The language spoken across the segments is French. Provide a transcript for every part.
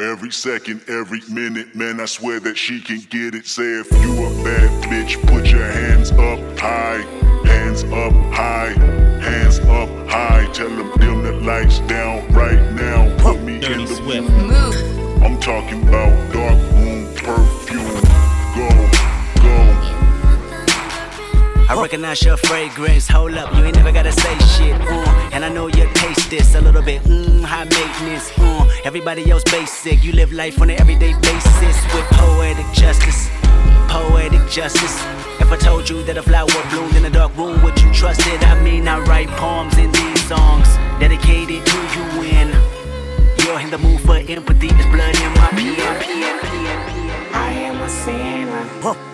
Every second, every minute, man, I swear that she can get it. Say if you a bad bitch, put your hands up high, hands up high, hands up high. Tell them dim the lights down right now. Put me Dirty in the Swift. Move. I'm talking about dark I recognize your fragrance. Hold up, you ain't never gotta say shit. Uh, and I know you taste this a little bit. Mmm, high maintenance. Uh, everybody else basic. You live life on an everyday basis with poetic justice. Poetic justice. If I told you that a flower bloomed in a dark room, would you trust it? I mean, I write poems in these songs dedicated to you when you're in the mood for empathy. There's blood in my pen. I am a sinner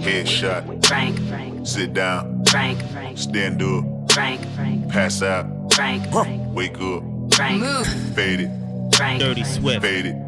Headshot. Frank, Frank. Sit down. Frank, Frank. Stand up. Frank, Frank. Pass out. Frank, Frank. Wake up. Frank. Move. Faded. Frank. Dirty fade Faded.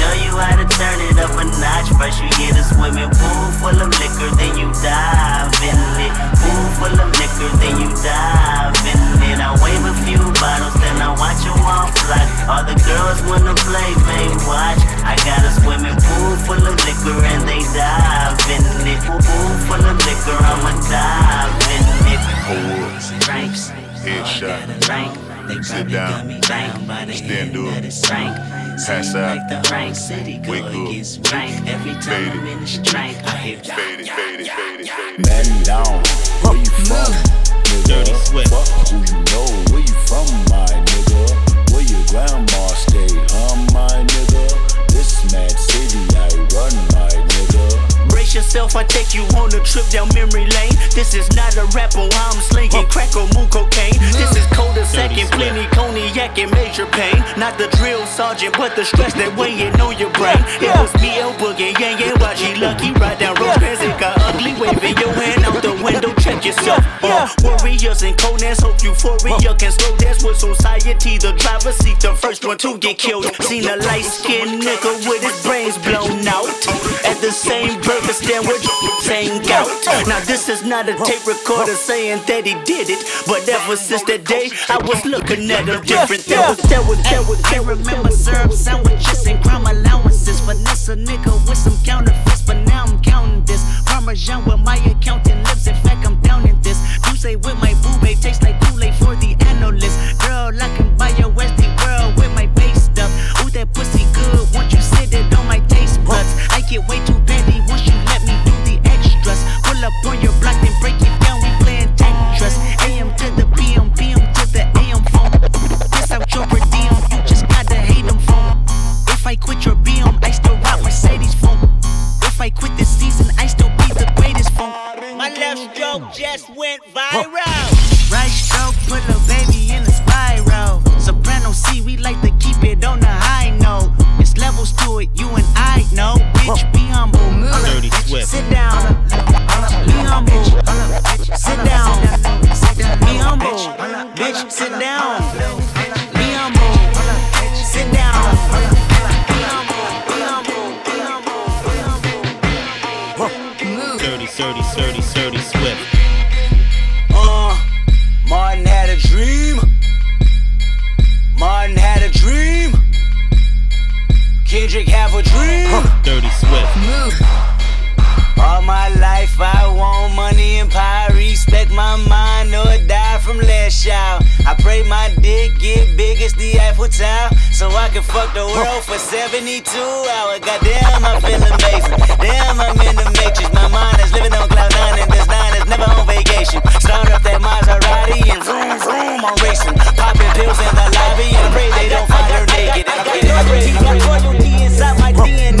show you how to turn it up a notch. First you get a swimming pool full of liquor, then you dive in it. Pool full of liquor, then you dive in it. I wave a few bottles, then I watch you all fly. All the girls wanna play, they watch. I got a swimming pool full of liquor and they dive in it. Pool full of liquor, I'ma dive in it. Up. Drinks, Headshot. Drink, Sit down. Stand up. drink, Pass out. drink, Wake up. drink. Every time I'm in the drink, I hear Fade it. Fade it. Fade it. Man down, where you from, nigga? Dirty Swift. Fuck who you know, where you from, my nigga? Where your grandma stayed, huh, my nigga? This mad city I run, my nigga. Brace yourself, I take you on a trip down memory lane. This is not a rap or I'm slinging crack or moon cocaine. This is colder second, Swift. plenty cognac and major pain. Not the drill sergeant, but the stress that weighing on your brain. It was me, El Boogie, Yang, and Watchy Lucky. Ride down Rose it got ugly. Waving your hand out the window, check yourself. Uh, warriors and Conan's hope euphoria can slow dance with society. The driver seat, the first one to get killed. Seen a light skinned nigga with his brains blown out. At the same burger stand where saying out. Now this is not a tape recorder saying that he did it, but ever since that day I was looking at him different. That was that was that was. I remember syrup sandwiches and crime allowances. Finesse a nigga with some counterfeits, but now I'm counting this. Parmesan with my accountant lips. In fact, I'm down in this. You say with my boo babe tastes like Kool-Aid for the analyst. Girl, I can buy your Westy world with my base stuff. Ooh, that pussy good. Once you sit it on my taste buds, I get way too petty once up on your block and break it down. We playing Tetris. AM to the PM, PM to the AM phone. This out your per diem. You just gotta hate them phone. If I quit your BM, I still rock Mercedes phone. If I quit this season, I still be the greatest phone. My left stroke just went viral. Right stroke put a baby in a spiral. Soprano C, we like to keep it on the high note. It's levels to it, you and I know. Bitch, be humble. Dirty Swift. Sit down mambo my life I want money and power. Respect my mind or die from last child. I pray my dick get big as the Eiffel Tower. So I can fuck the world for 72 hours. Goddamn, I feel amazing. Damn, I'm in the matrix. My mind is living on cloud nine and this nine is never on vacation. Start up that Maserati and vroom vroom, I'm racing. Popping pills in the lobby and pray they don't find her naked. I got loyalty, got royalty inside my DNA.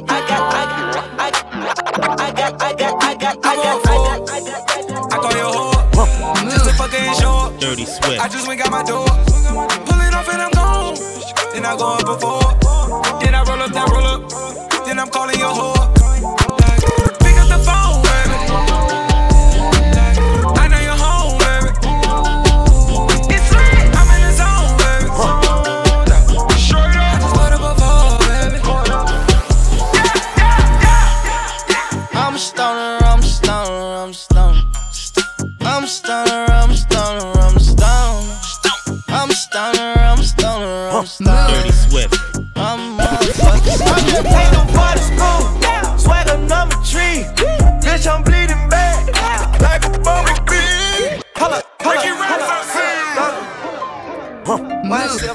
got, I got, I got, I got, I got, I got, I got, I got, I got, I. Just. Dirty Swift. I just went got my door. Pull it off and I'm gone. Then I go up before.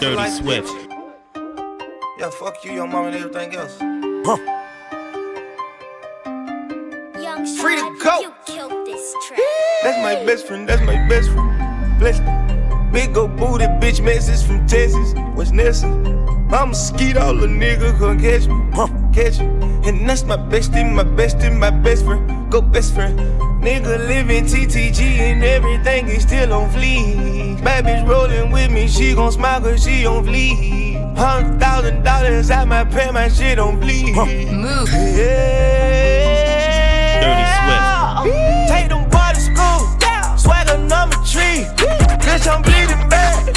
Dirty like Swift. Yeah, fuck you, your mom, and everything else. Young Free to Shad, go. You killed this track. That's my best friend, that's my best friend. Bless Big old booty bitch message from Texas. What's Nessa? I'm a skeet, all a nigga can catch me. Huh, catch me. And that's my bestie, my bestie, my best friend. Go best friend. Nigga living TTG and everything is still on fleek. Bad bitch rolling with me, she gon' smile cause she on fleek. Hundred thousand dollars out my pay, my shit on bleed. Move. Yeah. Dirty Swift. Take them boys to school. Swagger number three. Bitch, I'm bleeding bad.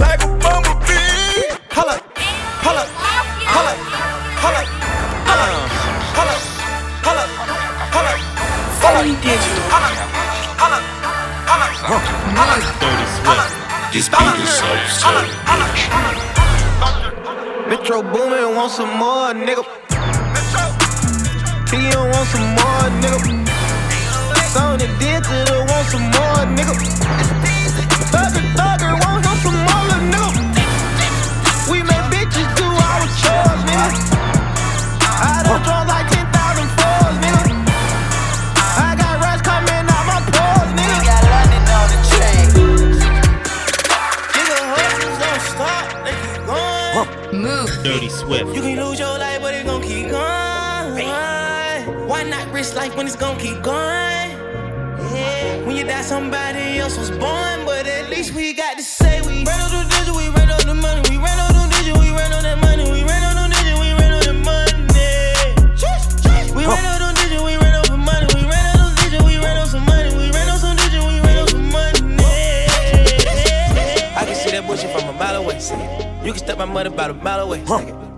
Like a bumblebee. Holla, holla, holla, holla, holla, holla, holla, holla. Fully digital. Holla, holla, holla, holla, Swift. This beat is so. Metro Boomin want some more, nigga. P.O. want some more, nigga. Sony Digital want some more, nigga. Thugger Thugger want him some more, nigga. We make bitches do our chores, nigga. I done drunk Dirty Swift. You can lose your life, but it gon' keep going. Why not risk life when it's gon' keep going? Yeah. When you die, somebody else was born, but at least we got step my mother about a mile away.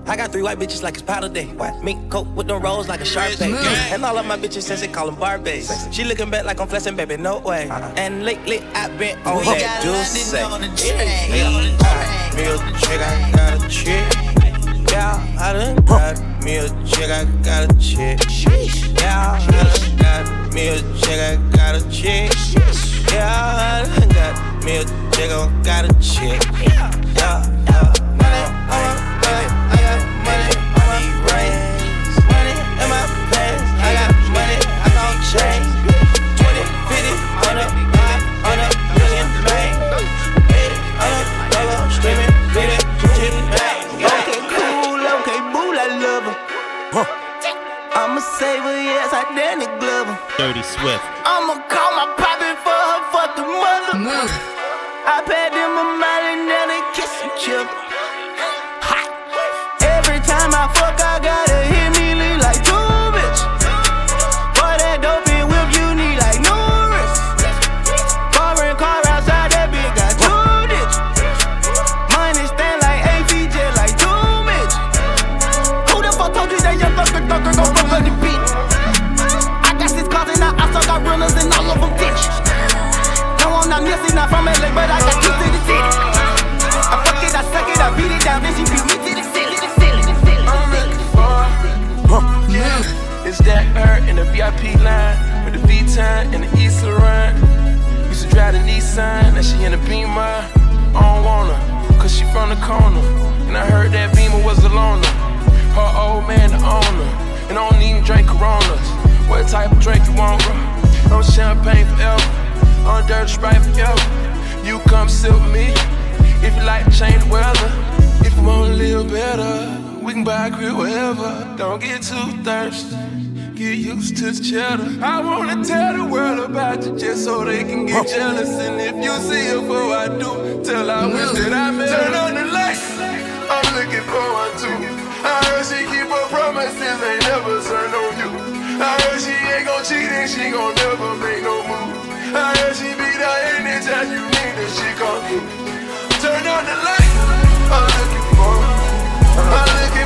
I got three white bitches like it's powder day. Mink coat with them rolls like a sharp bait. And all of my bitches since they call them Barbies. She looking back like I'm flexing, baby, no way. Uh-huh. And lately I've been on We that got juice. London on the Yeah, train. yeah. Me a chick, I got a chick. Yeah, I done got me a chick, I got a chick. Yeah, I done got me a chick, I got a chick. Yeah, I done got me a chick, I got a chick. Yeah, yeah. Dirty Swift. I'ma call my poppy for her fucking mother. Move. I paid them a down, then she beat me to the ceiling. the ceiling, the ceiling. I'm ready for Move. It's that her in the VIP line with the V-Time and the East Laurent. Used to drive the Nissan, now she in the Beamer. I don't want her, cause she from the corner. And I heard that Beamer was a loner. Her old man the owner. And I don't even drink Coronas. What type of drink you want, bro? I'm champagne forever. I'm dirty sprite forever. You come sit with me if you like to change the weather. Wanna live better, we can buy a crib wherever. Don't get too thirsty. Get used to the cheddar. I wanna tell the world about you just so they can get jealous. And if you see her before I do, tell I wish that I met her. Turn on the lights. I'm looking for one too. I heard she keep her promises, ain't never turn on you. I heard she ain't gon' cheat and she gon' never make no move. I heard she be there anytime you need her, she come through. Turn on the lights. I'm looking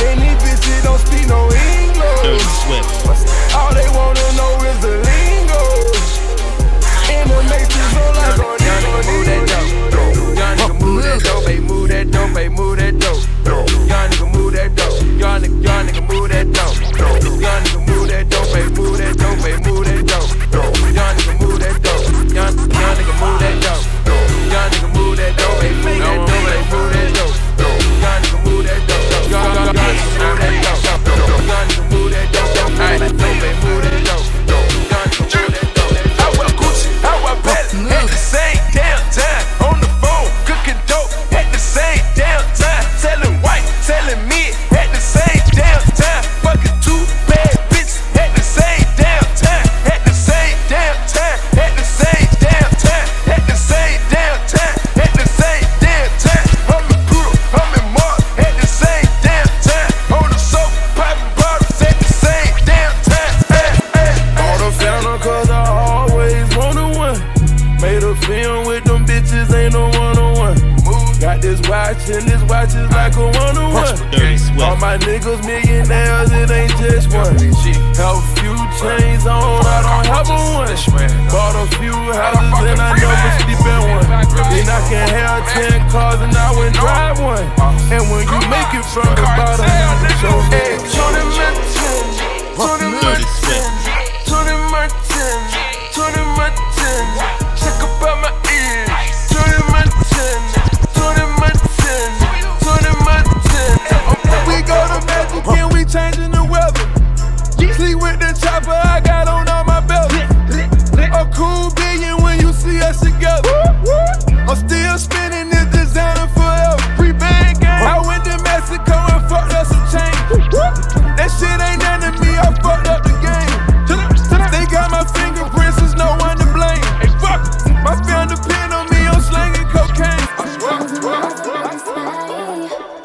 And these bitches don't speak no English. Dirty Swift. All they wanna know is the lingo. In the matrix, so like on Young nigga move that dope. Young nigga move that dope. Hey, move that dope. Hey, move that dope. Young nigga move that dope. Young nigga, young nigga move that dope. Young nigga move that dope. Hey, move that dope. Hey, move that dope. Young nigga move that dope. Young, young nigga move that dope.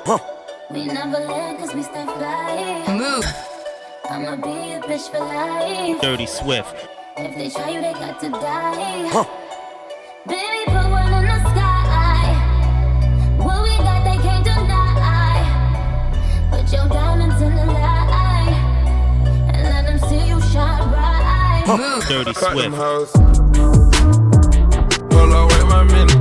We never let cause we stay fly. Move. I'ma be a bitch for life. Dirty Swift. If they try you, they got to die. Baby, put one in the sky. What we got, they can't deny. Put your diamonds in the light. And let them see you shine bright. Move. Dirty Swift. hoes. Hold up, wait one minute.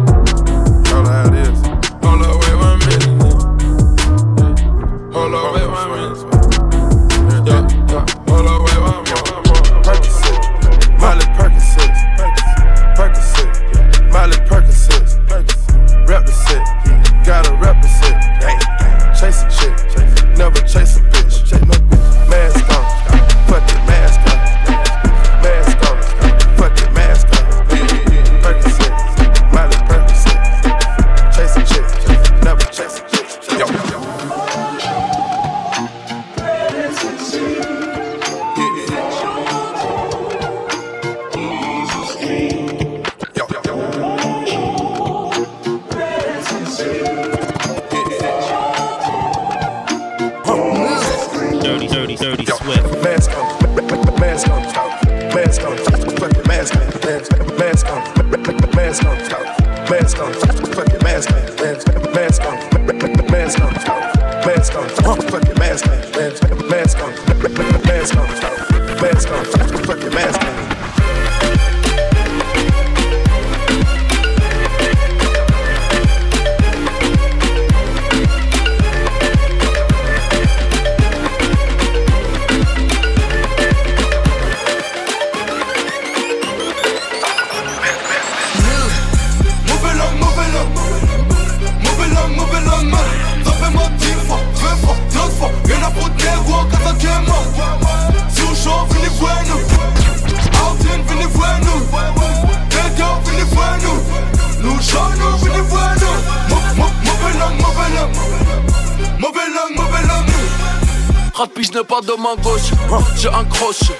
Gauche, j'ai un crochet.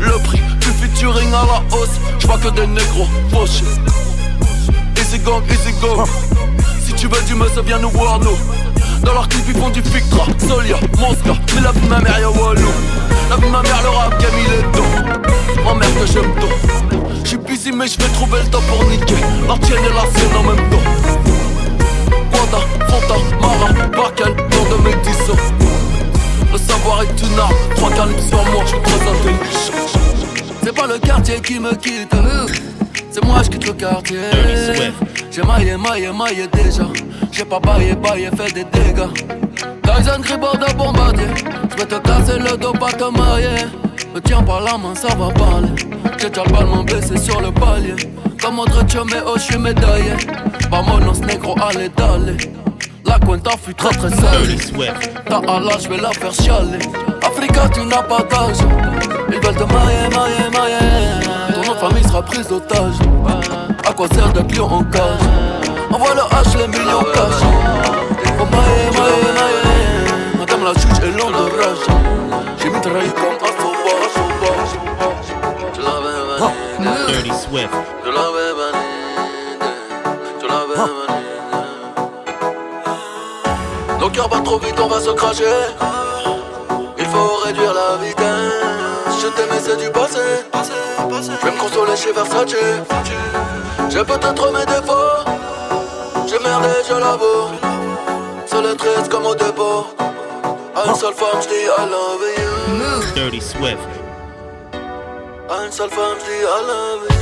Le prix du featuring à la hausse, je vois que des négros fauchés. Easy gang, easy go. Si tu veux du me, viens nous voir nous. Dans leur clip, ils font du Fictra, Solia, Mosca. Mais la vie de ma mère, y'a Walou. La vie de ma mère, le rap game, il est dos. Ma mère que j'aime tôt. J'suis busy, mais j'vais trouver le temps pour niquer. La tienne et la sienne en même temps. Wanda, Fanta, Mara, Bakel, nom de mes. Le savoir est une arme, trois calibres sur moi, je suis trop intelligent. C'est pas le quartier qui me quitte, c'est moi je quitte le quartier. J'ai maillé, maillé, maillé déjà. J'ai pas baillé, baillé, fait des dégâts. Tyson Gribord de bombardier. Je vais te casser le dos, pas te marier. Me tiens pas la main, ça va parler. J'ai déjà le ballon blessé sur le palier. Comme autre mais oh, je suis médaillé. Vamonos negro, allez, d'aller. La cuenta fut très très salée. Ta Allah, je vais la faire chialer. Africa, tu n'as pas d'âge. Ils veulent te mailler, mailler, mailler. Ton nom de famille sera prise d'otage. À quoi sert d'être lion en cage? Envoie le H, les millions cash. Faut mailler, mailler, mailler. Madame la juge est longue de rage. J'ai mis trahi comme un sauvage. Je l'avais. Dirty Swift. Je l'avais Cœurs battent trop vite, on va se cracher. Il faut réduire la vitesse. Je t'aimais, c'est du passé. Je vais me consoler chez Versace. J'ai peut-être mes défauts. J'ai merdé, je l'avoue. Seul triste comme au dépôt. À une seule femme, je dis I love you. Dirty Swift. À une seule femme, je dis I love you.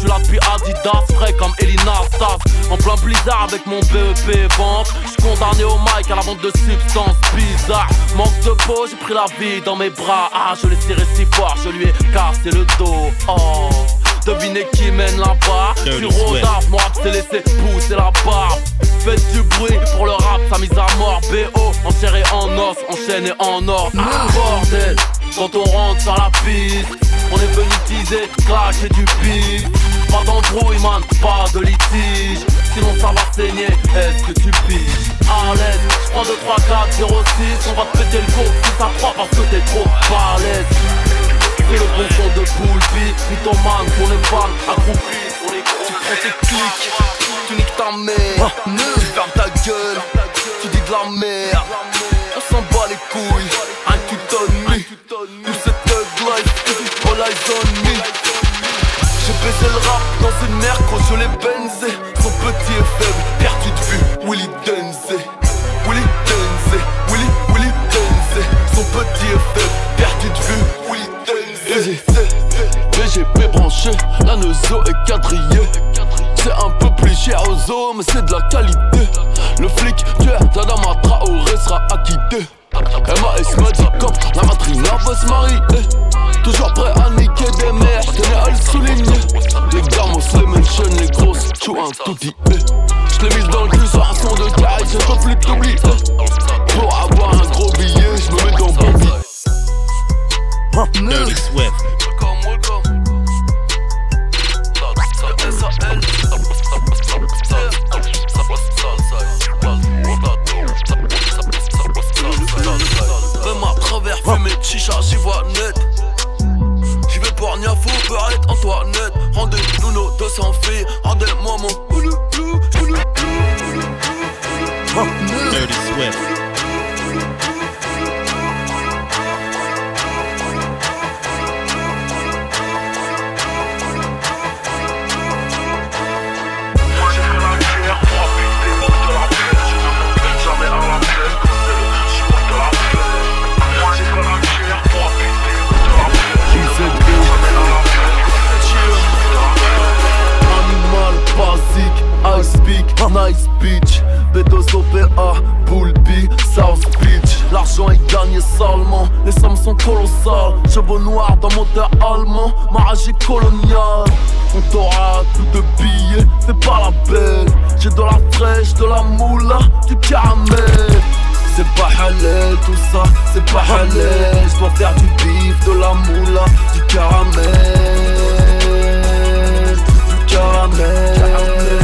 J'suis là depuis Adidas, frais comme Elina Stas. En plein blizzard avec mon BEP vente. J'suis condamné au mic à la vente de substances bizarres. Manque de peau, j'ai pris la vie dans mes bras. Ah, je l'ai tiré si fort, je lui ai cassé le dos. Oh. Devinez qui mène là-bas Sur Rodaf, mon rap s'est laissé pousser la barbe Faites du bruit pour le rap, sa mise à mort BO, enserré en os, enchaîné en or ah, Bordel, quand on rentre sur la piste On est venu teaser, clasher du pif Pas d'embrouille man, pas de litige Sinon ça va saigner, est-ce que tu piges? À l'aise, j'prends 2, 3, 4, 0, 6 On va te péter le cours, 6 à 3 parce que t'es trop balèze Fais le bon son de Poulpi, mythomane pour les fans accroupis sur les gros. Tu prends tes clics, tu niques ta mère, tu fermes ta gueule, tu dis de la merde. On s'en bat les couilles, un tu donnes me. Tout cette life, all eyes on me. Baisé le rap dans une mer quand je l'ai benzé. Son petit et faible, perdu de vue, Willy Denze. Willy Denze, Willy, Willy Denze. Son petit et faible, perdu de vue, Willy Denze. BGP branché, la Neuzo est quadrillée. C'est un peu plus cher aux os, mais c'est de la qualité. Le flic tueur d'Adama Traoré sera acquitté. MAS m'a dit cop, la matrine veut se marier Toujours prêt à niquer des mères, tenez à le souligner Les gamos, les mentions, les grosses, tu un tout dit Je l'ai mise dans le cul sur un son de carré, je peux plus t'oublier Pour avoir un gros billet, je me mets dans bon billet Dirty Swift. À travers fumée de chicha, j'y vois net. J'y vais pour Niafou, Barrette, Antoinette. Rendez-nous nos 200 filles, rendez-moi mon. Beach B2OPA, Bull B, South Beach. L'argent est gagné salement, les sommes sont colossales. Chevaux noirs dans moteur allemand, ma rage est coloniale. On t'aura tout de billets, fais pas la belle J'ai de la fraîche, de la moula, du caramel. C'est pas halal tout ça, c'est pas halal. Je dois faire du bif, de la moula, du caramel. Du caramel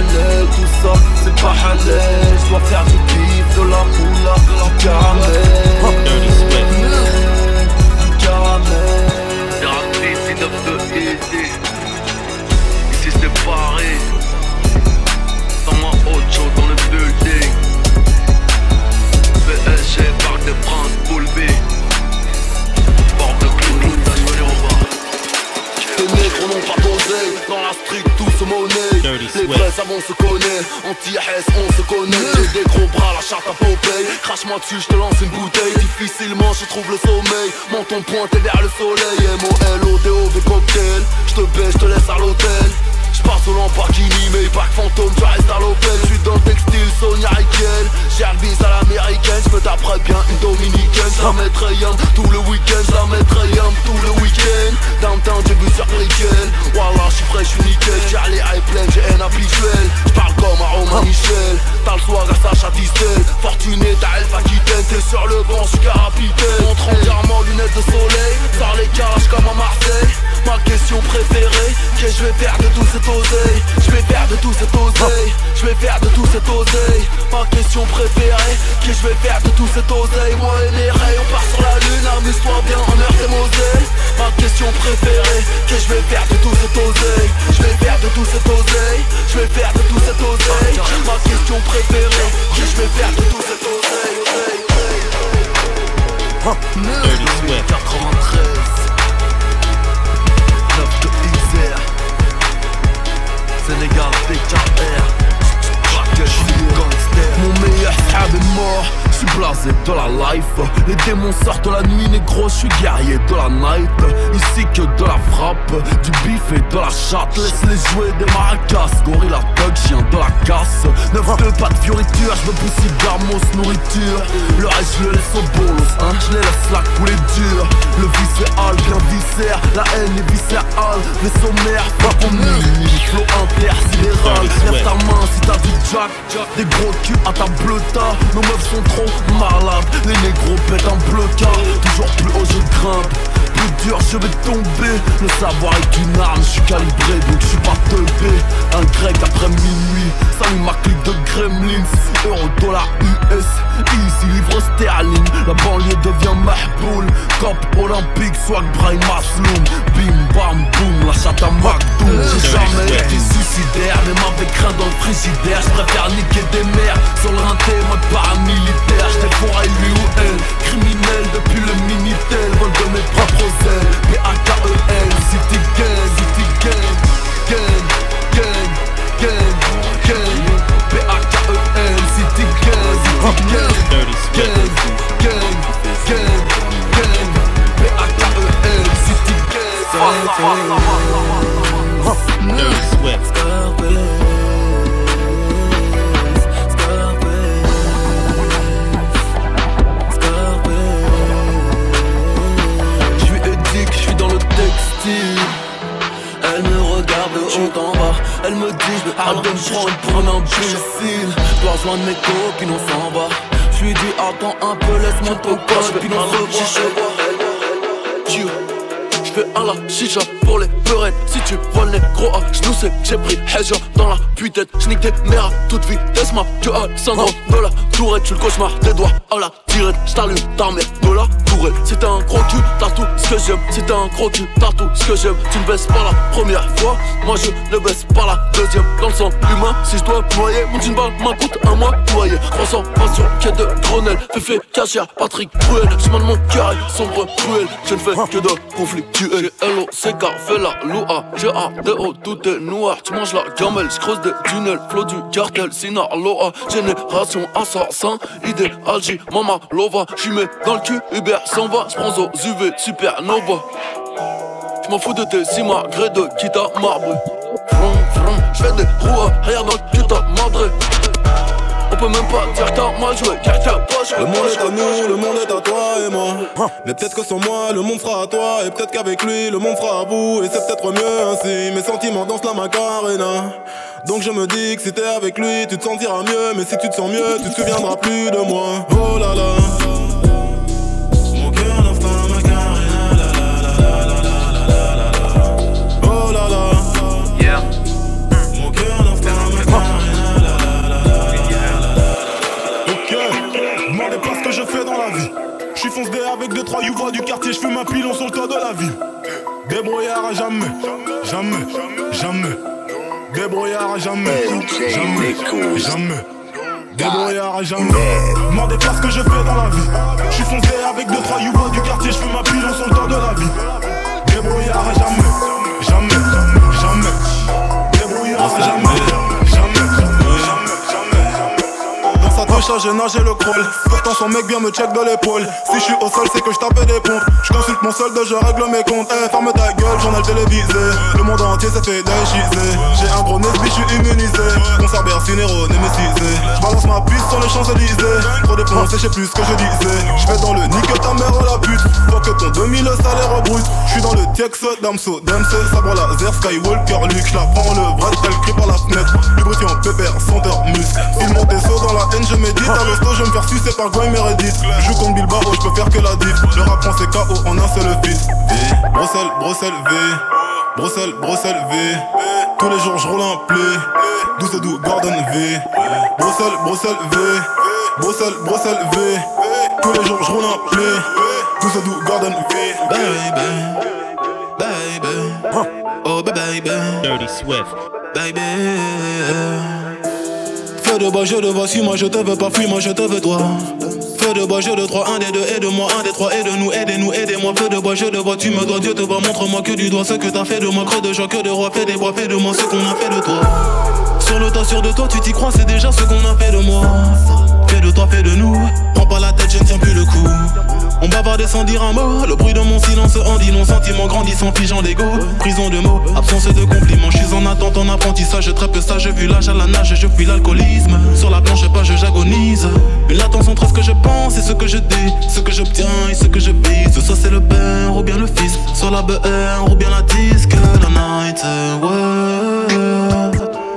tout ça, c'est pas halal Je dois faire du bif, de la moula, du caramel. Dirty Swift. Du caramel c'est 9 de easy Ici c'est Dans ma Ocho dans le building PSG, Parc des Princes, B. Porte de au dans la street tout se monnaie. Les vrais savons se connaît, anti-S on se connaît. J'ai des gros bras, la charte à Popeye. Crache-moi dessus, je te lance une bouteille. Difficilement je trouve le sommeil. Menton pointé vers le soleil. M-O-L-O-D-O-V cocktail. Je te baisse, je te laisse à l'hôtel je passe au Lamborghini, mais que fantôme, restes à l'hôtel Je suis dans le textile, Sonia Riquel. Bis à l'américaine, je me taperai bien une dominicaine. Je la mettrai yum tout le week-end, je la mettrai yum tout le week-end. Downtown, j'ai vu sur Riquel Wallah, je suis frais, je suis nickel. Les high pleines, j'ai un habituel. Je parle comme à Romain Michel. T'as le soir à Sacha Distel. Fortuné, t'as Elf Aquitaine T'es sur le banc, je suis capitaine Je me pousse gamos nourriture. Le reste je le laisse au bolos hein Je les laisse la couler dur Le viscéral bien viscère. La haine est viscérale. Les sommaires pas pour nous. Flow intersidéral Lève ta main si t'as du jack. Des gros vais tomber. Le savoir est une arme, je suis calibré donc je suis pas teubé. Un grec après minuit, salut ma clique de gremlins. Euro, dollar, US, easy, livre sterling. La banlieue devient mahboul. Cop olympique, swag, brain, masloum. Bim, bam, boum, la chatte à McDoom. J'ai jamais été suicidaire, même avec rien dans le frigidaire. Je préfère niquer des mères sur le rinté, mode paramilitaire. J'étais pour lui ou elle, criminel depuis le Minitel. Vol de mes propres ailes, j'ai pris Hedger dans la puitaine J'nique des mères à toute vitesse Ma que a le syndrome de la tourette Tu le cauchemar des doigts à la tirette J't'allume ta mère de la tourelle. Si t'es un gros que j'aime. Si un gros t'as tout ce que j'aime. Tu ne baisses pas la première fois. Moi je ne baisse pas la deuxième. Dans le sang humain, si je dois noyer Mon jean balle m'coûte un mois noyer. Transformation, quête de Grenelle. Féfé, cachère, Patrick Bruel. Chemin de mon cœur, sombre, cruel. Je ne fais que de conflits tu es L-O-C-K, fais la loua G-A-D-O, tout est noir. Tu manges la gamelle, j'creuse des tunnels. Flot du cartel, Sinaloa Génération assassin, idéal, Mama Lova. J'y mets dans le cul, Uber s'en va. J'prends aux UV, supernova J'm'en fous de tes si gré de quitte marbre J'fais des roues rien le cul, t'as madré on peut même pas dire t'as mal joué, car t'as pas joué. Le monde est à nous, le monde est à toi et moi. Mais peut-être que sans moi, le monde sera à toi. Et peut-être qu'avec lui, le monde sera à vous. Et c'est peut-être mieux ainsi. Mes sentiments dansent la macarena. Donc je me dis que si t'es avec lui, tu te sentiras mieux. Mais si tu te sens mieux, tu te souviendras plus de moi. Oh là là. Avec deux trois youvois du quartier, je fume un pilon sur le toit de la ville. Débrouillard à jamais, jamais, jamais. Débrouillard à jamais, jamais, jamais. Débrouillard à jamais. Demandez pas ce que je fais dans la vie. Je suis foncé avec deux trois youvois du quartier, je fume un pilon sur le toit de la ville. Débrouillard à jamais, jamais, jamais. Débrouillard à jamais. J'ai nagé le crawl. Pourtant son mec vient me check de l'épaule. Si je suis au sol, c'est que je tape des pompes. Je consulte mon solde, je règle mes comptes. Eh, ferme ta gueule, journal télévisé. Le monde entier s'est fait déchiser. J'ai un gros nez, je suis immunisé. Mon cerber cinéro, némécisé. J'balance ma piste sur les Champs-Élysées. Trop dépensé, je sais plus ce que je disais. J'fais dans le nique ta mère la pute. Faut que ton 2000 salaire brut. J'suis dans le Tex, Damso, Damso, sabre laser, Skywalker, Luke. J'la prends le bras, elle crie par la fenêtre. Lubrifiant, pépère, senteur, muscle. Il monte des sauts dans la haine, je médite. À l'hosto, je me faire sucer par Goy Meredith. Je joue comme Bilbao, je peux faire que la diff. Le rap c'est KO en un seul fils. V, Bruxelles, Bruxelles, V. Bruxelles, Bruxelles, V. Tous les jours, je roule un play. 12 doux, Gordon V. Bruxelles, Bruxelles, V. Bruxelles, Bruxelles, V. Tous les jours, je roule un play. 12 doux, Gordon V. Baby, baby. Oh, baby. Dirty Swift. Baby. Feu de bois, je te vois, suis moi je te veux pas, fuis moi je te veux toi. Feu de bois, je de trois, un des deux, aide-moi, un des trois, aide-nous, aidez-nous, aidez-moi. Feu de bois, je te vois, tu me dois, Dieu te voit, montre-moi que du doigt ce que t'as fait de moi, creux de joie, que de roi, fais des bois, fais de moi ce qu'on a fait de toi. Sur le tas, sûr de toi, tu t'y crois, c'est déjà ce qu'on a fait de moi. Fais de toi, fais de nous, prends pas la tête, je ne tiens plus le coup. On bavardait sans dire un mot, le bruit de mon silence en dit non, sentiment grandissant, figeant d'ego. Prison de mots, absence de compliments, je suis en attente, en apprentissage, je trappe ça, je vu l'âge à la nage, je fuis l'alcoolisme. Sur la planche je j'agonise. Une latence entre ce que je pense et ce que je dis, ce que j'obtiens et ce que je vise. Soit c'est le père ou bien le fils, soit la BR ou bien la disque, la night.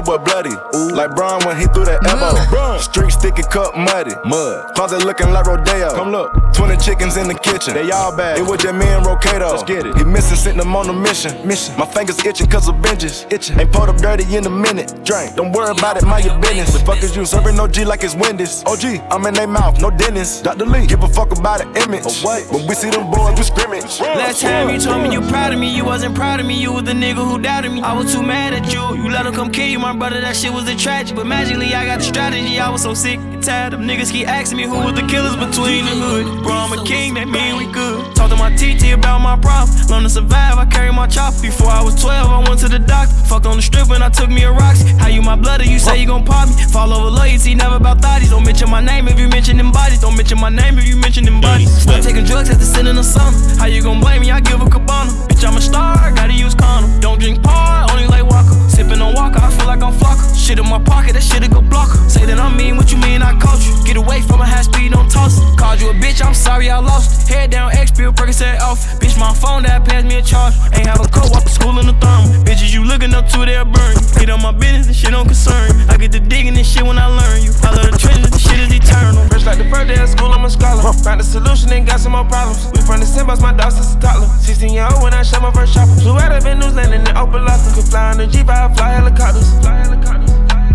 That boy bloody. Like Brian when he threw that elbow. Street sticky cup muddy. Mud. Closet looking like Rodeo. Come look. 20 chickens in the kitchen. They all bad. It was just me and Rocato. Let's get it. He missing, sent them on a mission. Mission. My fingers itching cause of vengeance. Itching. Ain't pulled up dirty in a minute. Drink. Don't worry about it, mind your business. The fuck is you serving no G like it's Wendy's? OG, I'm in they mouth, no dentist. Dr. Lee, give a fuck about the image. Oh, wait. When we see them boys, we scrimmage. Last time you told me you proud of me, you wasn't proud of me. You was the nigga who doubted me. I was too mad at you. You let him come kill you, my brother. That shit was a tragedy. But magically, I got the strategy. I was so sick and tired of niggas keep asking me who was the killers between the hood. Bro, I'm a king, that mean we good. Talk to my TT about my problem. Learn to survive, I carry my chop. Before I was 12, I went to the doctor. Fucked on the strip when I took me a rocks. How you my brother? You say you gon' pop me. Fall over loyalty, never about thotties. Don't mention my name if you mention them bodies. Don't mention my name if you mention them bodies. Stop taking drugs after sitting in summer. How you gon' blame me? I give a cabana. Bitch, I'm a star, gotta use condom. Don't drink par, only like Walker. Sippin' on Walker, I feel like I'm flocker. Shit in my pocket, that shit'll go blocker. Say that I'm mean, what you mean I coach you? Get away from a high speed, don't toss it. Called you a bitch, I'm sorry I lost it. Head down, X pill, Percocet off. Bitch, my phone that passed me a charge. Ain't have a coat, walk to school in the thermal. Bitches you looking up to, they'll burn you. Get on my business, and shit don't concern. I get to digging this shit when I learn you. I love the trenches, this shit is eternal. Fresh like the first day of school, I'm a scholar. Found a solution and got some more problems. We from the same my dog since a toddler. 16 year old when I shot my first chopper. Flew out of Zealand in open locker. Could fly on the Jeep, I fly helicopters. Fly helicopters.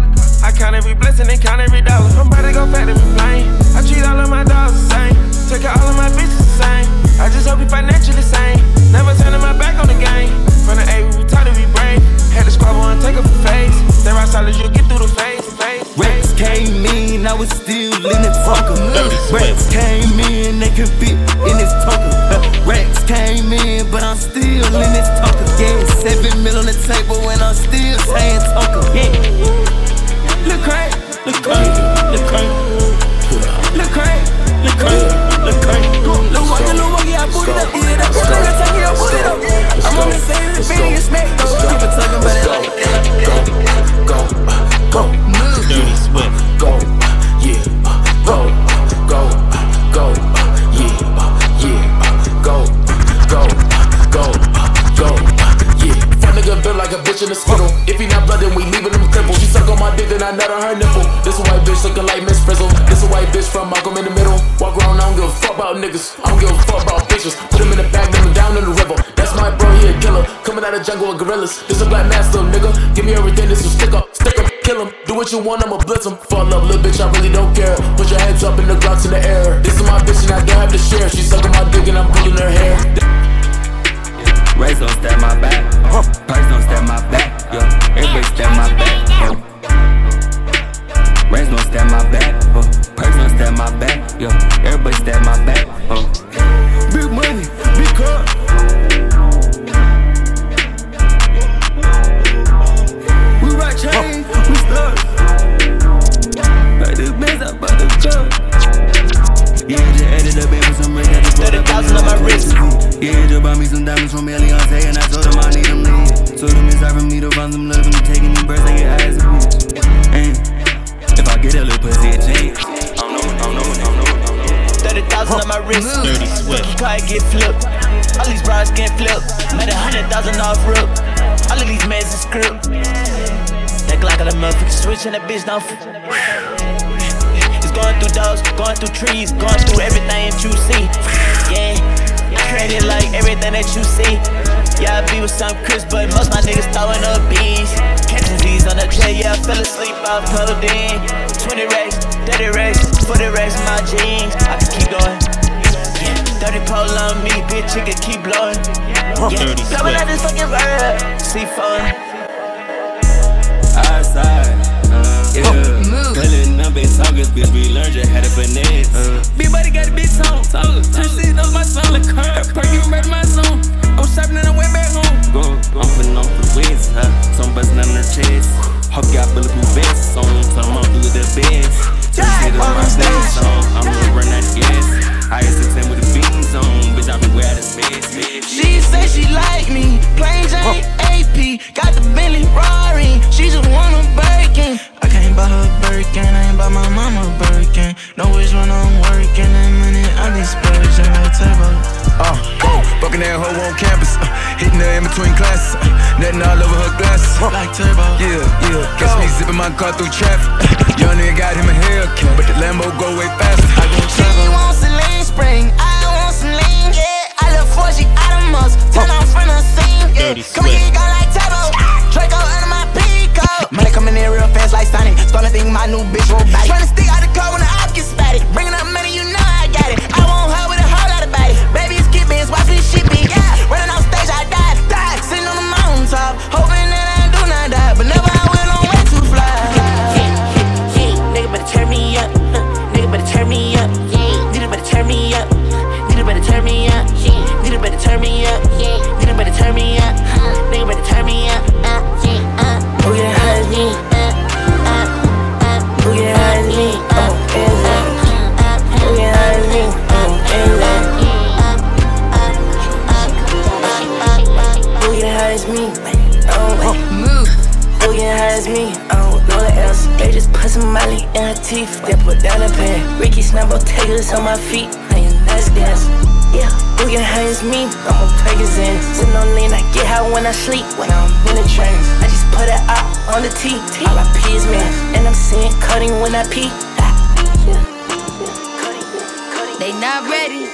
I count every blessing and count every dollar. I'm about to go back to me plane. I treat all of my dogs the same. Take out all of my bitches the same. I just hope you financially sane. Never turning my back on the game. From the A, we taught to be brave. Had to squabble and take up a face. Stay right solid, you'll get through the face. face. Rex came in, I was still in this fucker. Rex came in, they can fit in this tucker. Rex came in, but I'm still in this tucker. Yeah, seven mil on the table, and I'm still saying tucker look crazy, look crazy. This a black master, nigga. Give me everything, this will stick up, stick up, kill him. Do what you want, I'ma blitz him. Fall up, little bitch, I really don't care. On the motherfucking switch and that bitch don't. It's going through dogs, going through trees, going through everything that you see. Yeah, I created like everything that you see. Yeah, I be with some Chris, but most my niggas throwing up bees. Catching Z's on the jet, yeah, I fell asleep I off codeine. 20 racks, 30 racks, 40 racks in my jeans. I can keep going. Yeah, 30 pole on me, bitch, you can keep blowing. Yeah, Swift. out this fucking bird. C4. Outside, uh, yeah. Pulling up in talkers, bitch, we learned you had a finesse. Uh, Big buddy got a big song. Turn shit up my song. Look curb. Per you murder my song. I was shopping and I went back home. go, I'm putting on for the west, huh? Some bustin' on her chest. Hope got bulletproof vests on, so I'm on through the best. Turn shit up my best song. I'm gonna run out of gas. Highest 10 with the beans on, bitch, I be where the space, bitch. She say she like me. Plain Jane AP. Got the Bentley Rari. She just want a Birkin. I can't buy her Birkin. I ain't buy my mama Birkin. Know which one I'm working. That money I be splurging like turbo. Uh, go, fucking that hoe on campus. Uh, hitting her in between classes. Uh, nothing all over her glasses. Like turbo. yeah, in my car through traffic. Young nigga got him a Hellcat, but the Lambo go way faster. I go She wants a lean spring, I want some lean, yeah. I look for she out of muscle, turn on front of scene, yeah. Come here, go like Tabo, Draco under my peacoat. Money coming in real fast like Sonic, starting to think my new bitch roll back. Tryna stick out the car when the op get spatted, bringing up money, you know when They not ready.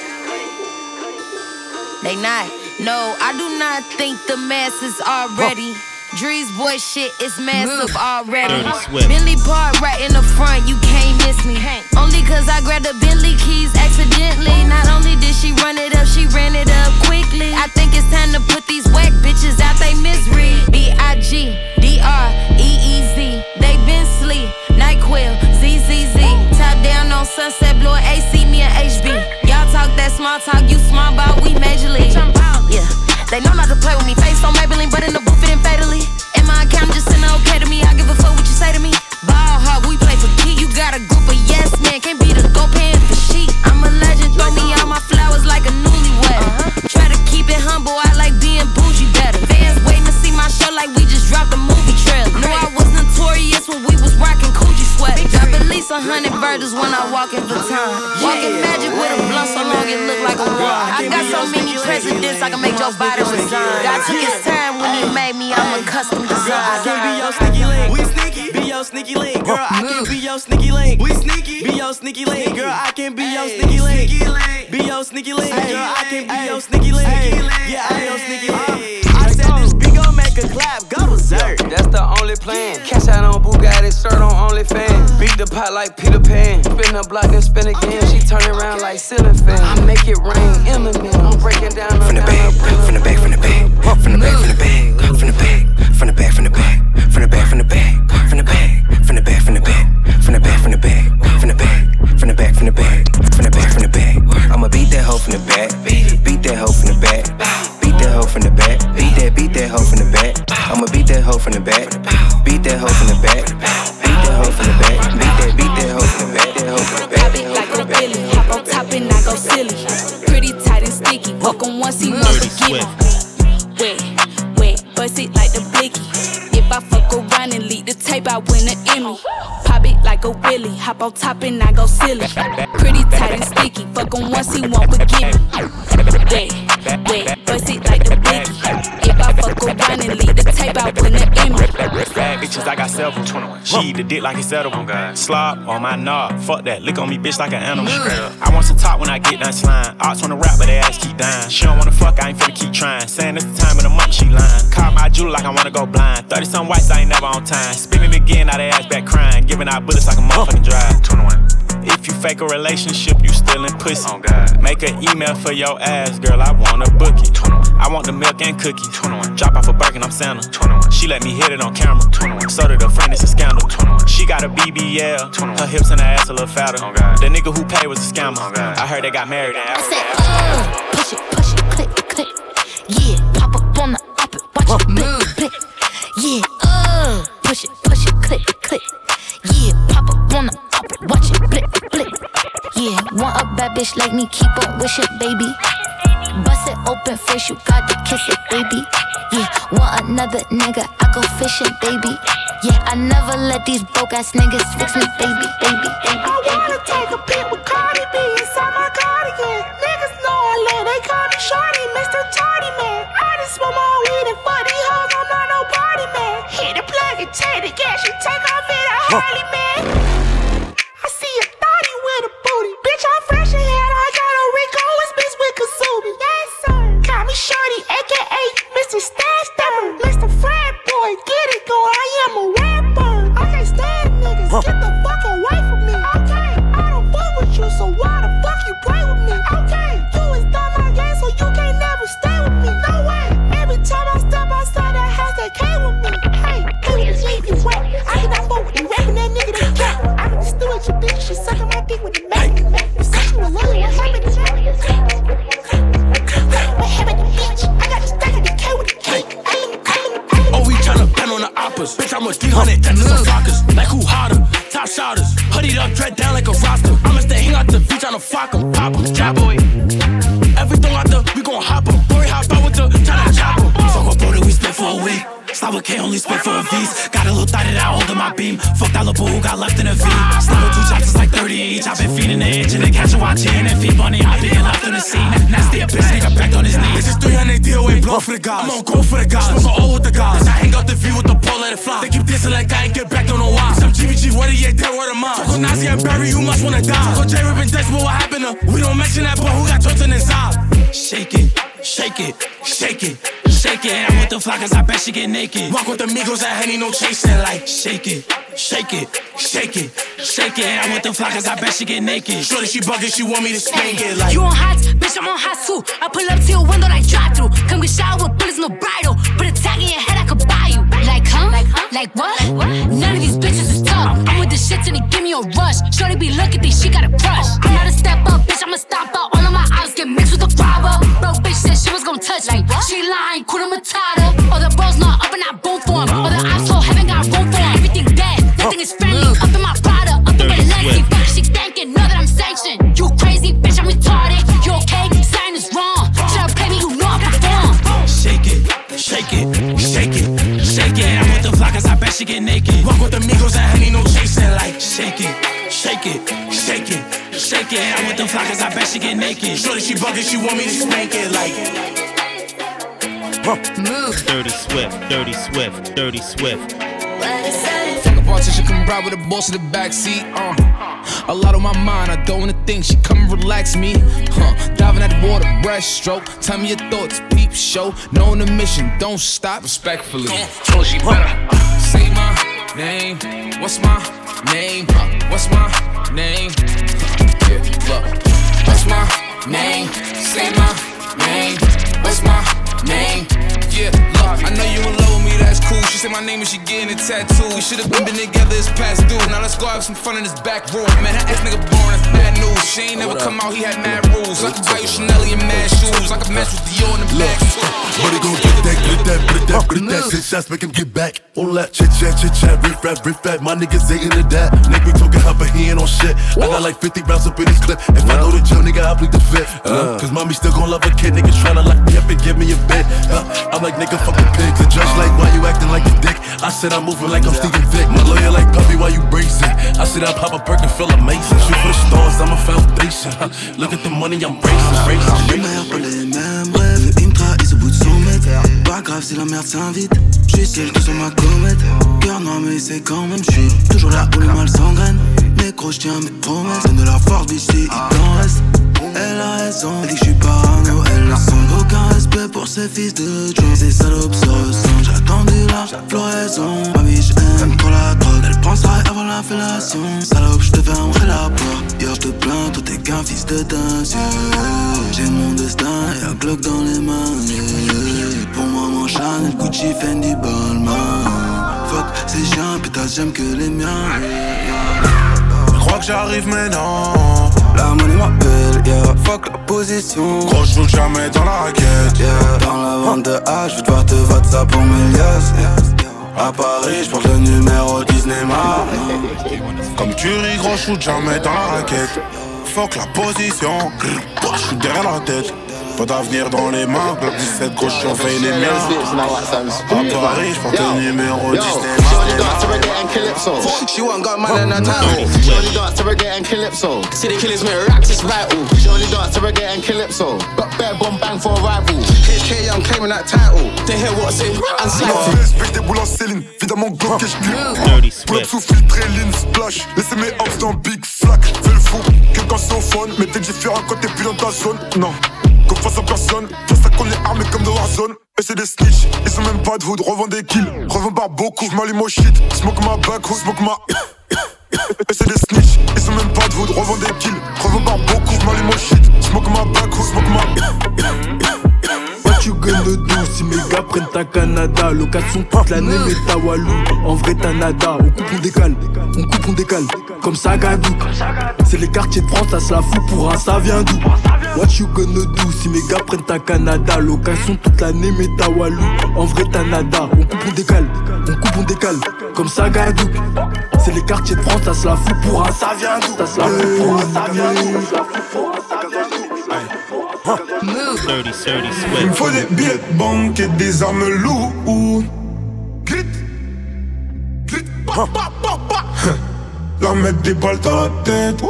They not. No, I do not think the masses are ready. Drees boy shit is massive already. Bentley park right in the front, you can't miss me. Only cause I grabbed the Bentley keys accidentally. Not only did she run it up, she ran it up quickly. I think it's time to put these whack bitches out they misery. B I G D R E E Z. They been sleep. NyQuil, ZZZ. Top down on Sunset, blowing AC, me and HB. Y'all talk that small talk, you small ball, we major league. Yeah, they know not to play with me. Face on Maybelline, but in the booth it ain't fatally. In my account, I'm just sending okay to me. I give a fuck what you say to me. Ball hard, we play for key. You got a group of yes men, can't be the go paying for sheet. I'm a legend, throw me all my flowers like a newlywed. Uh-huh. Try to keep it humble, I like being bougie better. Fans waiting to see my show like we just dropped a movie trailer. Knew I was notorious when we was least a hundred burgers when I walk in Vuitton. Walking magic with a blunt so long it look like a wand. I got so many presidents I can make Joe Biden resign. God took his time when he made me, I'm a custom design. I can be your sneaky link. We sneaky. Be your sneaky link, girl. I can be your sneaky link. We sneaky. Be your sneaky link, girl. I can be your sneaky link. Be your sneaky link, girl. I can be your sneaky link. Yeah, I'm your sneaky link. Go berserk. That's the only plan. Cash out on Bugatti, shirt on OnlyFans. Beat the pot like Peter Pan. Spin the block, then spin again. She turn around like ceiling fan. I make it rain, Eminem. I'm breaking down From the back, from the back, from the back, from the back, from the back, from the back, from the back, from the back, from the back, from the back, from the back, from the back, from the back, from the back, from the back, from the back, from the back, from the back, from the back, from the back. I'ma beat that hoe from the back, beat that hoe from the back, beat that, hoe from the back. I'ma beat that hoe from the back, beat that hoe from the back, beat that hoe from the back, beat that, beat that hoe from the back, that hoe from the back. Pop it like a Billy, hop on top and I go silly. Pretty tight and sticky, fuck 'em once he wants to give 'em. Wet, wet, bust it like the blicky. If I fuck around and leak the tape, I win an Emmy. Pop it like a Willy, hop on top and I go silly. Pretty tight and sticky, fuck 'em once he want to give me. Wet, wet, bust it like the blicky. If I fuck around and leak the tape, I win an Emmy. Bad bitches, I got several. She eat the dick like it's edible. Slop on my knob. Fuck that. Lick on me, bitch, like an animal. I want some talk when I get done slime. Ox wanna rap, but they ass keep dying. She don't wanna fuck, I ain't finna keep trying. Saying it's the time of the month, she lying. Call my jewel like I wanna go blind. 30 some whites, I ain't never on time. Spinning again, now they ass back crying. Giving out bullets like a motherfucking drive. 21. If you fake a relationship, you still in pussy. Oh God. Make an email for your ass, girl. I wanna book it. 21. I want the milk and cookies. 21. Drop off a Birkin, I'm Santa. 21. She let me hit it on camera. 21. So did a friend, it's a scandal. 21. She got a BBL. 21. Her hips and her ass a little fatter. Oh God. The nigga who paid was a scammer. Oh God. I heard they got married in Africa. Push it, push it, click, click. Yeah, pop up on the up it, watch it blip, blip. Yeah, uh, push it, push it, click, click. Yeah, pop up on the up it, watch it blip, blip. Yeah, want a bad bitch like me, keep on wish it, baby. Bust it open first, you got to kiss it, baby. Yeah, want another nigga, I go fishing, baby. Yeah, I never let these broke ass niggas fix me, baby, baby, baby. I wanna take a pic with Cardi B inside my cardigan. Niggas know I love, they call me Shorty, Mr. Tardy Man. I just smoke my weed and fuck these hoes, I'm not no party man. Hit the plug and take the gas, you take off it. Harley, man. For a week. Slap with K, only spit for a V's. Got a little thought that I hold in my beam. Fuck that little boo who got left in a V. With two chops, it's like 30 each. i been feeding the itch and then catch a watching and feed money. I been left in the scene. Nasty a bitch, nigga back on his knees. This is 300 DOA, blow for the guys. I'm on go for the guys. Smoke all with the guys. I hang out the V with the pole, let it fly. They keep dissing like I ain't get back, don't know why. Some GVG, what he ain't dead, word of mine. Talk on Nazi and Barry, you must wanna die. Talk on J Rip and Dex, what happened to? We don't mention that, but who got Johnson inside? Shake it, shake it, shake it, shake it. I'm with the flockers, I bet she get naked. Walk with the Migos, I Henny, no chasing. Like, shake it, shake it, shake it, shake it. I'm with the flockers, I bet she get naked. Shorty, she bugging, she want me to spank it. Like, You on hot, bitch, I'm on hot too. I pull up to your window like drive through. Come get shot with bullets, no bridle. Put a tag in your head, I could buy you. Like, huh? Like, huh? Like what? None of these bitches the shits and they give me a rush. Shorty be looking, think she got a crush. I'm not a step up, bitch, I'ma stop out. All of my eyes get mixed with the robber. Bro, bitch said she was gonna touch me. She lying, Kuna Matata. All the bros not up and I boom for 'em. All the ops told heaven got room for 'em. Everything dead, nothing is friendly. Up in my Prada, up in my Lexi. Fuck, she thanking, know that I'm sanctioned. You crazy, bitch, I'm retarded. You okay? Sign is wrong. Should've paid me, you know I perform. Shake it, shake it, shake it, shake it. I'm with the flockers, I bet she get naked. Walk with the Migos and Henny, no chasing. Like, shake it, shake it, shake it, shake it. I'm with the flockers, I bet she get naked. Shorty, she bugging, she want me to spank it. Like, Move. Dirty Swift, Dirty Swift, Dirty Swift. Fuck a politician, come ride with a boss in the backseat. Uh. A lot on my mind, I don't wanna think. She come and relax me. Huh. Diving at the water, breaststroke. Tell me your thoughts, peep show. Knowing the mission, don't stop. Respectfully. Told she better. Say my name. What's my name? Huh. What's my name? Yeah, look. What's my name? Say my name. What's my name? Yeah, look. I know you in love with me, that's cool. She said my name and she getting a tattoo. We should've been, been together, it's past due. Now let's go have some fun in this back room. Man, that ex nigga born, that's bad news. She ain't never come out, he had mad rules. I could buy you Chanel and mad shoes. I could mess with Dior in the back. But he gon' get that, get that, get that, get that. Six shots, make him get back. All that chit chat, chit chat, riff rap, riff rap. My niggas ain't into that. Nigga, we talking hopper, he ain't on shit. I got like 50 rounds up in this clip. If I know the jail, nigga, I plead the fifth. Uh, Cause mommy still gon' love a kid. Niggas tryna lock me up and give me a bit. Uh, I'm like, nigga, fuck the pigs. The judge like, why you acting like a dick? I said I'm moving like I'm Steven Vick. My lawyer like, puppy, why you bracing? I said I pop a perk and feel amazing. Shoot for the stars, I'm a foundation. Look at the money, I'm racing, racing, Les mêmes rêves Il me trahissent au bout de 100 mètres Pas grave si la merde s'invite J'suis quelque sur ma comète Cœur noir mais c'est quand même J'suis toujours là où le mal s'engraine Négro j'tiens mes promesses Donne de la force bitch il t'en reste Elle a raison, elle dit que j'suis parano Elle ne sent aucun respect pour ces fils de Joe Ces salopes se ressentent J'ai attendu la floraison. Ma bitch aime pour la drogue. Elle prend ça avant la fellation. Salope j'te fermerai la porte Yo j'te plains, toi t'es qu'un fils de dingue J'ai mon destin et un Glock dans les mains. Yeah. Pour moi mon Chanel, Gucci, Fendi, Balmain. Fuck ces chiens, putain j'aime que les miens. Je crois que j'arrive maintenant. La monnaie m'appelle, yeah Fuck la position Gros, je jamais dans la raquette. Yeah Dans la vente de H, je vais devoir te WhatsApp pour mes liasses À Paris, je porte le numéro Disney Comme tu ris, gros, je jamais dans la raquette. Fuck la position. Je suis derrière la tête. Pas d'avenir dans les mains. Glock 17 gauche, surveille les miens. À Paris, je porte le numéro Disney calypso. She want got man in her title. She only dance to reggae and calypso. See the killers make racks, it's vital. She only dance to reggae and calypso. Got bare bomb bang for a rival. HK Young claiming that title. They hear what's it and cypher. Respect des boules en Céline, évidemment Glock et j'plie. Pull up sous filtré, lean, splash. Laissez mes hops dans Big Flack. Fais le fou, que quand c'est au fun. Mais t'es différent quand t'es plus dans ta zone. Non, comme face à personne. Pour ça qu'on est armé comme de Warzone. Et c'est des snitch, ils ont même pas de hood, revend des kills, revend par beaucoup, j'm'allume au shit, smoke ma back, smoke ma. Et c'est des snitch, ils ont même pas de hood, revend des kills, revend par beaucoup, j'm'allume au shit, smoke ma back, smoke ma. What you gonna do si mes gars prennent ta Canada Location toute l'année mais ta Walou En vrai t'as nada. On coupe on décale. On coupe on décale. Comme ça Gadou. C'est les quartiers de France ça se la fout pour un ça vient d'où? What you gonna do si mes gars prennent ta Canada Location toute l'année mais ta Walou En vrai t'as nada. On coupe on décale. On coupe on décale. Comme ça Gadou. C'est les quartiers de France ça se la fout pour un ça vient d'où? Ça se la fout pour un ça vient d'où? Ça se la fout pour un ça vient Il me faut des billets de banque et des armes lourdes. Grit, grit, pa, pa, pa, pa. Leur mettre des balles dans la tête.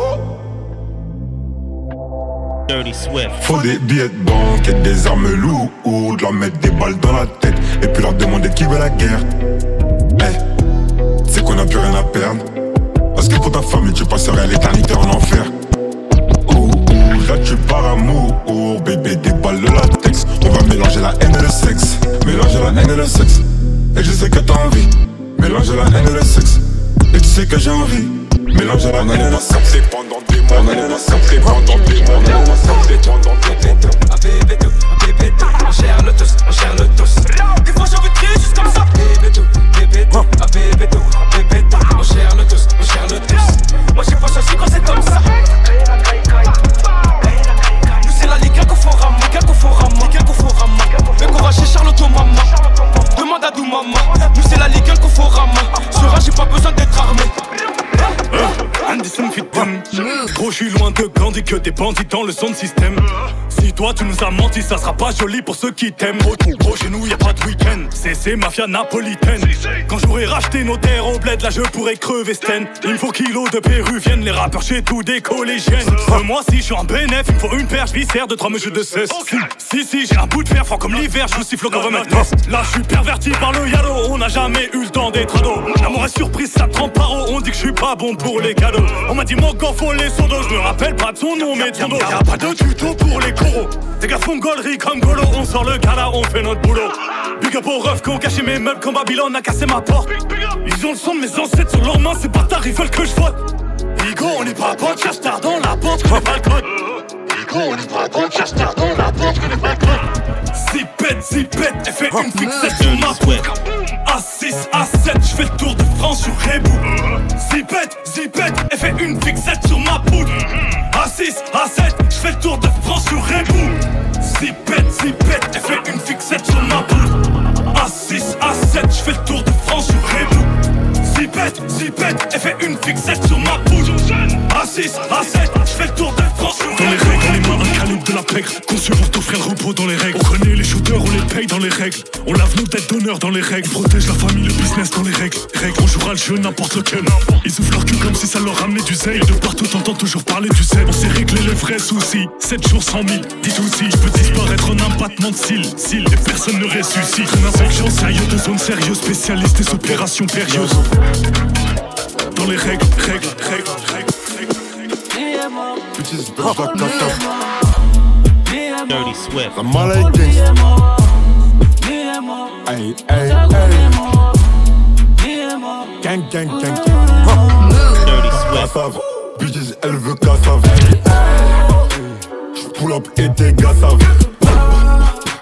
30 Swift. Faut des billets de banque et des armes lourdes. Leur mettre des balles dans la tête et puis leur demander qui veut la guerre. Hey, c'est qu'on a plus rien à perdre. Parce que pour ta famille, tu passerais l'éternité en enfer. Sais que j'ai envie. La sexe. Et pendant des mois, on allait pendant des mois, on allait pendant des mois. Que des bandits dans le son système. Toi tu nous as menti, ça sera pas joli pour ceux qui t'aiment. Gros, chez nous y a pas de week-end. C'est c'est mafia napolitaine. Quand j'aurai racheté nos terres au bled, là je pourrais crever Sten. Il me faut kilos de péruviennes, les rappeurs chez tout des collégiennes. Euh, moi si je suis en bénéf, il me faut une perche viscère de trois mesures de cesse. Si, si, j'ai un bout de fer fort comme l'hiver, je vous siffle comme un Là je suis perverti par le yalo, on n'a jamais eu le temps d'être ado. L'amour est surprise, ça trempe par haut, on dit que je suis pas bon pour les cadeaux. On m'a dit mon faut les sodos, je me rappelle pas de son nom, mais ton dos. Y'a pas de tuto pour les coraux. Tes gars font gollerie comme Golo, on sort le gala, on fait notre boulot. Big up aux refs qui ont caché mes meubles quand Babylone a cassé ma porte. Ils ont le son de mes ancêtres sur leurs mains, c'est bâtards, ils veulent que je vote. Igo, on est pas bon, cherche tard dans la porte, connais pas le code. On est pas bon, cherche tard dans la porte, connais pas le code. Zipette, zipette, elle fait une fixette sur ma peau. A6, A7, je fais le tour de France sur Rebou. Zipette, zipette, elle fait une fixette sur ma poudre. A6, A7, je fais le tour de France sur Rebou. Zipette, zipette, elle fait une fixette sur ma poudre. A6, A7, je fais le tour de France sur Rebou. Zipette, zipette, elle fait une fixette sur ma poudre. A6, A7, je fais le tour de France sur Dans les règles, les mains un calibre de la pègre. Conçu pour t'offrir le repos dans les règles. On connaît les shooters, on les paye dans les règles. On têtes d'honneur dans les règles. Protège la famille, le business dans les règles. Règles, on jouera le jeu n'importe lequel. Ils ouvrent leur cul comme si ça leur ramenait du zèle. De partout, t'entends toujours parler du zèle. On sait régler les vrais soucis. 7 jours, 100 000. Dis tout si je peux disparaître en un battement de cils. Cils, et personne ne ressuscite. Une infection sérieux de zone sérieuse, spécialiste des opérations périlleuses. Dans les règles, règles, règles, règles. Bitches bitch la. 30 Swift. La mala ay. Gang, gang, gang, gang. Cassave. Bitches, elle veut cassave. J'pull up et tes gars.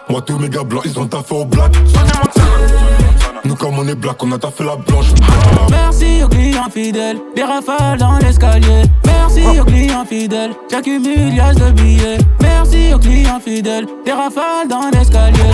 Moi, tous mes gars blancs, ils ont taffé au black. Nous, comme on est black, on a taffé la blanche. Merci aux clients fidèles, des rafales dans l'escalier. Merci aux clients fidèles, j'accumule de billets. Merci aux clients fidèles, des rafales dans l'escalier.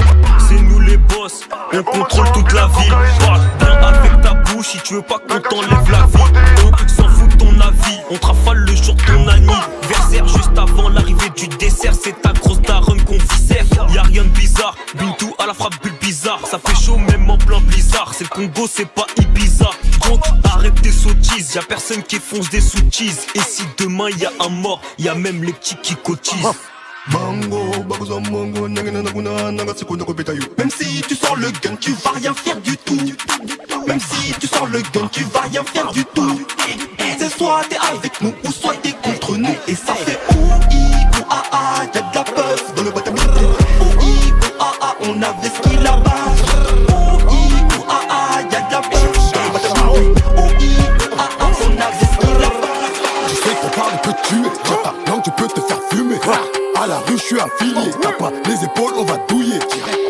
On contrôle toute la ville. Parle bien avec ta bouche si tu veux pas qu'on t'enlève la vie. On s'en fout de ton avis, on te rafale le jour de ton anniversaire. Juste avant l'arrivée du dessert, c'est ta grosse daronne qu'on viscère. Y'a rien de bizarre, Bintou à la frappe bulle bizarre. Ça fait chaud même en plein blizzard. C'est le Congo, c'est pas Ibiza. Donc arrête tes bêtises. Y'a personne qui fonce des sous-cheese. Et si demain y a un mort, y a même les petits qui cotisent. Même si tu sors le gun, tu vas rien faire du tout. Même si tu sors le gun, tu vas rien faire du tout. C'est soit t'es avec nous ou soit t'es contre nous. Et ça fait t'as pas les épaules on va douiller.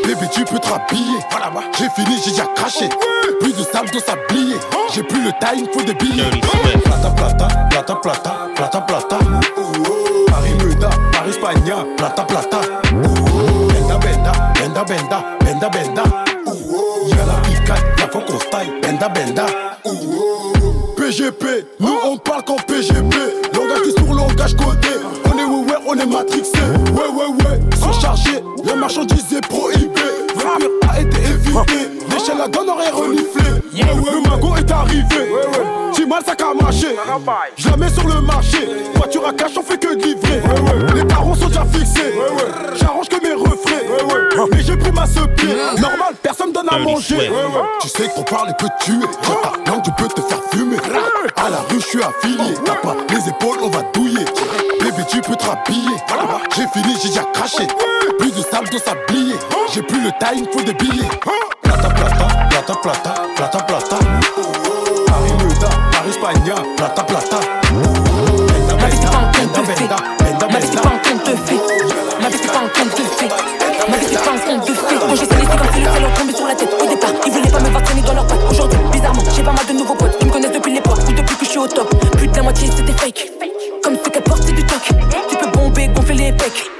Bébé tu peux te rhabiller, j'ai fini j'ai déjà craché. Plus de sable dans sablier, j'ai plus le time, faut des billets. Plata plata, plata plata, plata plata. Paris Muda, Paris Spagna, plata plata. Benda benda, benda benda, benda benda. Y'a la picade, y'a faut qu'on style, benda benda. Tu sais qu'on parle et peut tuer. Dans ta langue, tu peux te faire fumer. À la rue, je suis affilié. T'as pas les épaules, on va douiller. Bébé, tu peux te rhabiller. J'ai fini, j'ai déjà craché. Plus de sable dans sablier. J'ai plus le time, faut des billets. Plata, plata, plata, plata, plata,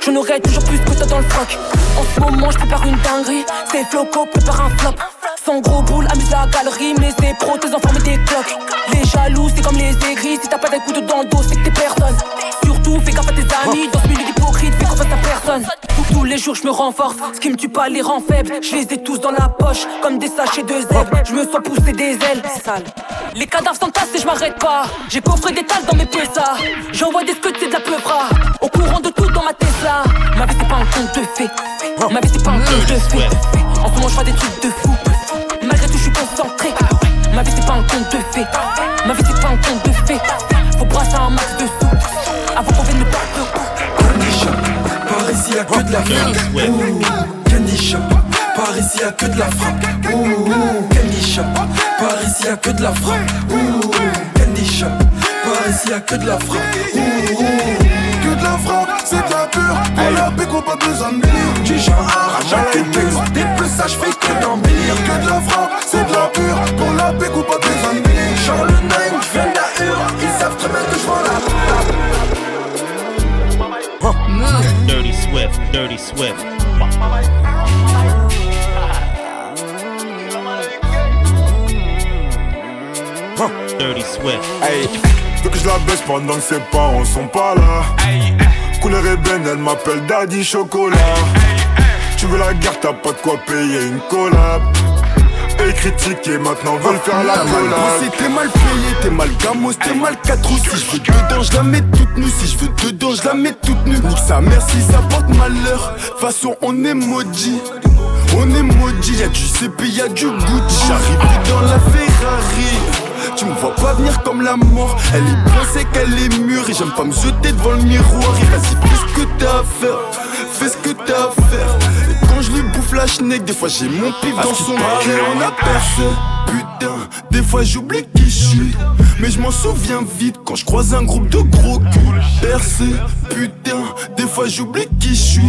J'en aurais toujours plus que toi dans le froc En ce moment je prépare une dinguerie C'est floco, prépare un flop sans gros boule, amuse la galerie, mais c'est pro, tes enfants mais des cloques. Les jaloux, c'est comme les aigris, si t'as pas coups de dans le dos, c'est que t'es personne. Surtout, fais gaffe à tes amis, dans ce milieu d'hypocrite, fais confiance à personne. Les jours, je me renforce, ce qui me tue pas les rend faibles. Je les ai tous dans la poche, comme des sachets de zèbre. Je me sens pousser des ailes, sale. Les cadavres s'entassent et je m'arrête pas. J'ai coffré des tasses dans mes PSA. J'envoie des scuds, c'est de la peuvra. Au courant de tout dans ma Tesla. Ma vie, c'est pas un conte de fées. Ma vie, c'est pas un conte de fées. En ce moment, je fais des trucs de fou. Malgré tout, je suis concentré. Ma vie, c'est pas un conte de fées. Ma vie, c'est pas un conte de fées. Faut brasser un max de ici y'a que de la frappe. Candy Shop, par ici y'a que de la frappe. Candy Shop, par ici y'a que de la frappe. Candy Shop, par ici y'a que de la frappe. Que de la frappe, c'est de la pure. Pour la béco, pas besoin de délire. Du genre arrache à textes. Des plus ça, j'fais que d'embellir. Que de la frappe, c'est de la pure. Pour la pas Dirty Swift. Dirty Swift. Hey, veux que je la baisse pendant que ses parents sont pas là. Couleur ébène, elle m'appelle Daddy Chocolat. Tu veux la guerre, t'as pas de quoi payer une collab. Et critiquer, maintenant veulent faire la bossé, t'es mal payé, t'es mal gamos, t'es mal 4 Si je veux dedans, je la mets toute nue. Si je veux dedans, je la mets toute nue. Nique sa mère si ça porte malheur. Façon, on est maudit. On est maudit, y'a du CP, y'a du Gucci. J'arrive dans la Ferrari. Tu me vois pas venir comme la mort. Elle est c'est qu'elle est mûre. Et j'aime pas me jeter devant le miroir. Et vas-y, ce que t'as à faire. Fais ce que t'as à faire. Et quand je lui bouffe la schneck, des fois j'ai mon pif dans son cœur. On a percé. Putain, des fois j'oublie qui je suis. Mais je m'en souviens vite quand je croise un groupe de gros culs. Percé, putain, des fois j'oublie qui je suis.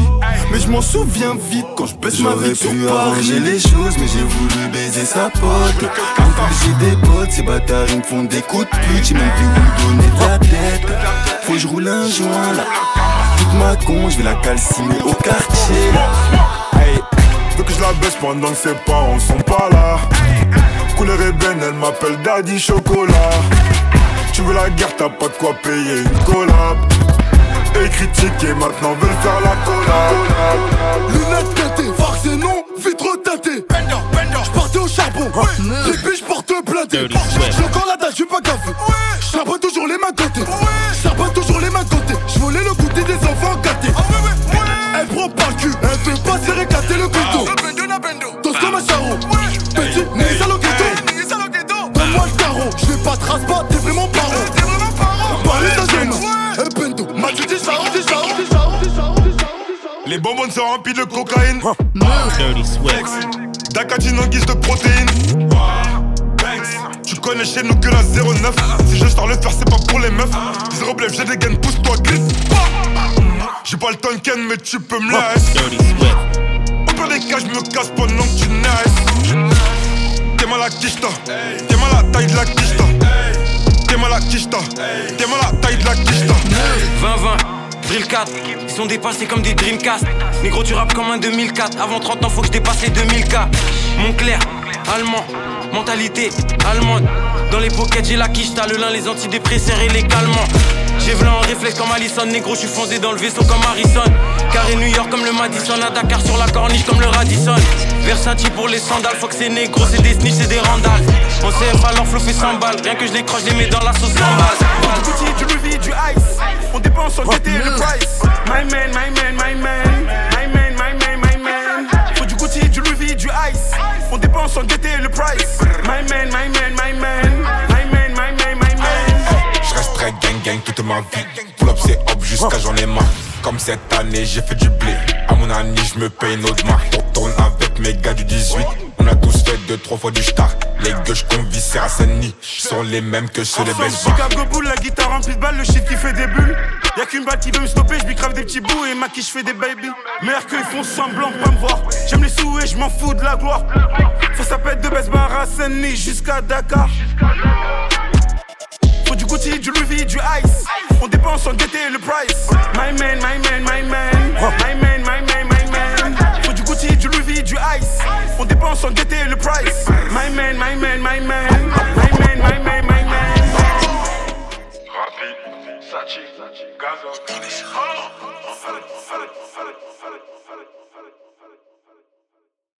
Mais je m'en souviens vite quand je baisse ma vie sur arranger les choses, mais j'ai voulu baiser sa pote. En plus, j'ai des potes, ces bâtards ils me font des coups de pute. J'ai même plus où donner de la tête. Faut que je roule un joint là. Ma con, je vais la calciner au quartier. Hey, veux que je la baisse pendant que ses parents sont pas là. Couleur ébène, elle m'appelle Daddy Chocolat. Tu veux la guerre, t'as pas de quoi payer une collab. Et critiquer, maintenant veulent faire la collab. Lunettes farce et non, vitre teintée. J'partais au charbon, depuis j'porte blindé. J'ai encore la dalle, j'suis pas des enfants gâtés. Ah elle prend par le cul, elle fait pas se réclater le couteau. Danse comme un charron, petit nez à l'oqueto. Donne-moi le carreau, je vais pas trace pas, t'es vraiment paro. T'es vraiment paro. Parlez ta gemme, et bendo, m'a tu dis charron, dis. Les bonbons sont remplis de cocaïne. Dirty sweats. Dakatine en guise de protéines. Tu connais chez nous que la 09. Si je sors le faire, c'est pas pour les meufs. Zéro blef, j'ai des gaines, pousse-toi, glisse. J'ai pas le Tonken, mais tu peux me laisser. Au pire des cas, je me casse pendant que tu naisses. T'es mal à kishta, t'es mal à la taille de la kishta. T'es mal à kishta, t'es mal à la taille de la kishta. 20-20, Drill 4, ils sont dépassés comme des Dreamcast. Négro, tu rappes comme un 2004. Avant 30 ans, faut que je dépasse les 2000K. Montclair, allemand, mentalité allemande. Dans les pockets, j'ai la quicheta, le lin, les antidépresseurs et les calmants. J'ai v'là en réflexe comme Allison, négro, je suis foncé dans le vaisseau comme Harrison. Carré New York comme le Madison, à Dakar sur la corniche comme le Radisson. Versace pour les sandales, faut que c'est négro, c'est des snitch, c'est des randales. On CF alors flow fait 100 balles, rien que je les croche, les mets dans la sauce 100 balles. Du du Louis, du Ice. On dépense en GT le price. My man, my man, my man. My man, my man, my man. Faut du Gucci, du Louis, du Ice. On dépense en GT le price. My man, my man. My man, gang toute ma vie. Pull up c'est hop jusqu'à j'en ai marre. Comme cette année j'ai fait du blé. À mon ami je me paye une autre marque. On tourne avec mes gars du 18. On a tous fait deux trois fois du star. Les gueuches qu'on viscère à Saint-Denis sont les mêmes que ceux des bars. Chicago Bull, la guitare remplie de balles, le shit qui fait des bulles. Y'a qu'une balle qui veut me stopper, je lui crave des petits bouts et ma qui je fais des baby. Meilleur qu'ils font semblant pas me voir. J'aime les sous et je m'en fous de la gloire. Ça pète de best bar à Saint-Denis jusqu'à Dakar. Gucci, du Louis, du Ice. On dépense sans guetter le price. My man, my man, my man. My man, my man, my man. Faut du Gucci, du Louis, du Ice. On dépense sans guetter le price. My man, my man, my man. My man, my man, my man. Rapi, Sachi, Gaza.